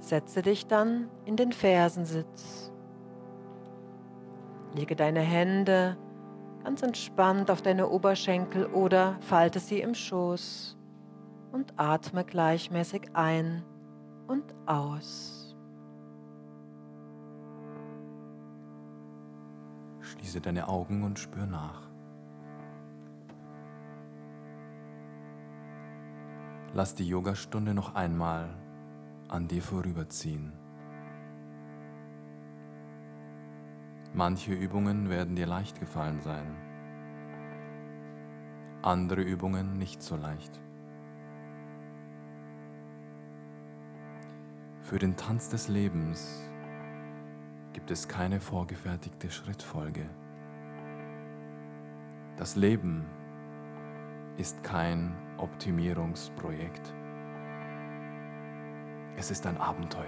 Setze dich dann in den Fersensitz. Lege deine Hände ganz entspannt auf deine Oberschenkel oder falte sie im Schoß und atme gleichmäßig ein und aus. Schließe deine Augen und spür nach. Lass die Yogastunde noch einmal an dir vorüberziehen. Manche Übungen werden dir leicht gefallen sein, andere Übungen nicht so leicht. Für den Tanz des Lebens gibt es keine vorgefertigte Schrittfolge. Das Leben ist kein Optimierungsprojekt. Es ist ein Abenteuer.